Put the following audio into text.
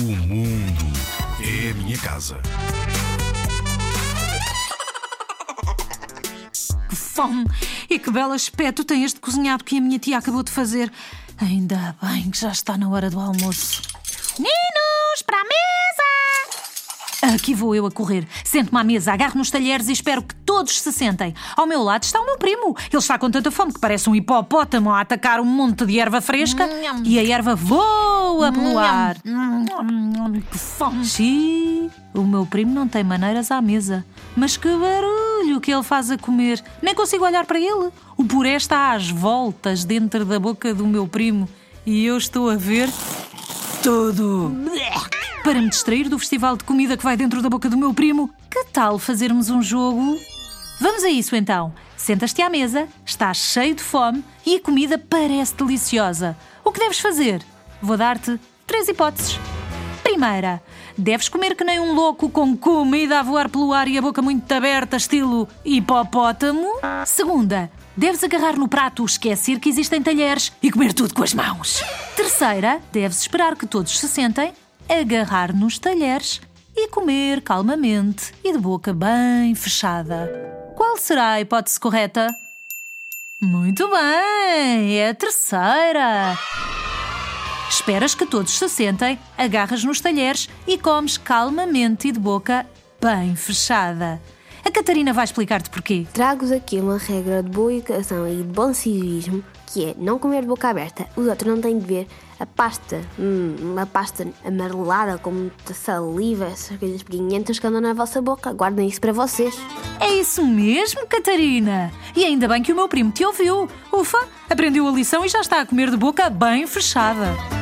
O mundo é a minha casa. Que fome! E que belo aspecto tem este cozinhado que a minha tia acabou de fazer. Ainda bem que já está na hora do almoço. Ninos, para a mesa! Aqui vou eu a correr. Sento-me à mesa, agarro nos talheres e espero que todos se sentem. Ao meu lado está o meu primo. Ele está com tanta fome que parece um hipopótamo a atacar um monte de erva fresca e a erva voa pelo ar. Que fome! Xiii, o meu primo não tem maneiras à mesa. Mas que barulho que ele faz a comer. Nem consigo olhar para ele. O puré está às voltas dentro da boca do meu primo e eu estou a ver tudo. Para me distrair do festival de comida que vai dentro da boca do meu primo, que tal fazermos um jogo? Vamos a isso então. Sentas-te à mesa, estás cheio de fome e a comida parece deliciosa. O que deves fazer? Vou dar-te três hipóteses. Primeira, deves comer que nem um louco com comida a voar pelo ar e a boca muito aberta, estilo hipopótamo. Segunda, deves agarrar no prato, esquecer que existem talheres e comer tudo com as mãos. Terceira, deves esperar que todos se sentem, agarrar nos talheres e comer calmamente e de boca bem fechada. Qual será a hipótese correta? Muito bem, é a terceira. Esperas que todos se sentem, agarras nos talheres e comes calmamente e de boca bem fechada. A Catarina vai explicar-te porquê. Trago-vos aqui uma regra de boa educação e de bom civismo, que é não comer de boca aberta. Os outros não têm de ver a pasta, hum, uma pasta amarelada com muita saliva, essas coisas pequeninas que andam na vossa boca. Guardem isso para vocês. É isso mesmo, Catarina! E ainda bem que o meu primo te ouviu. Ufa, aprendeu a lição e já está a comer de boca bem fechada.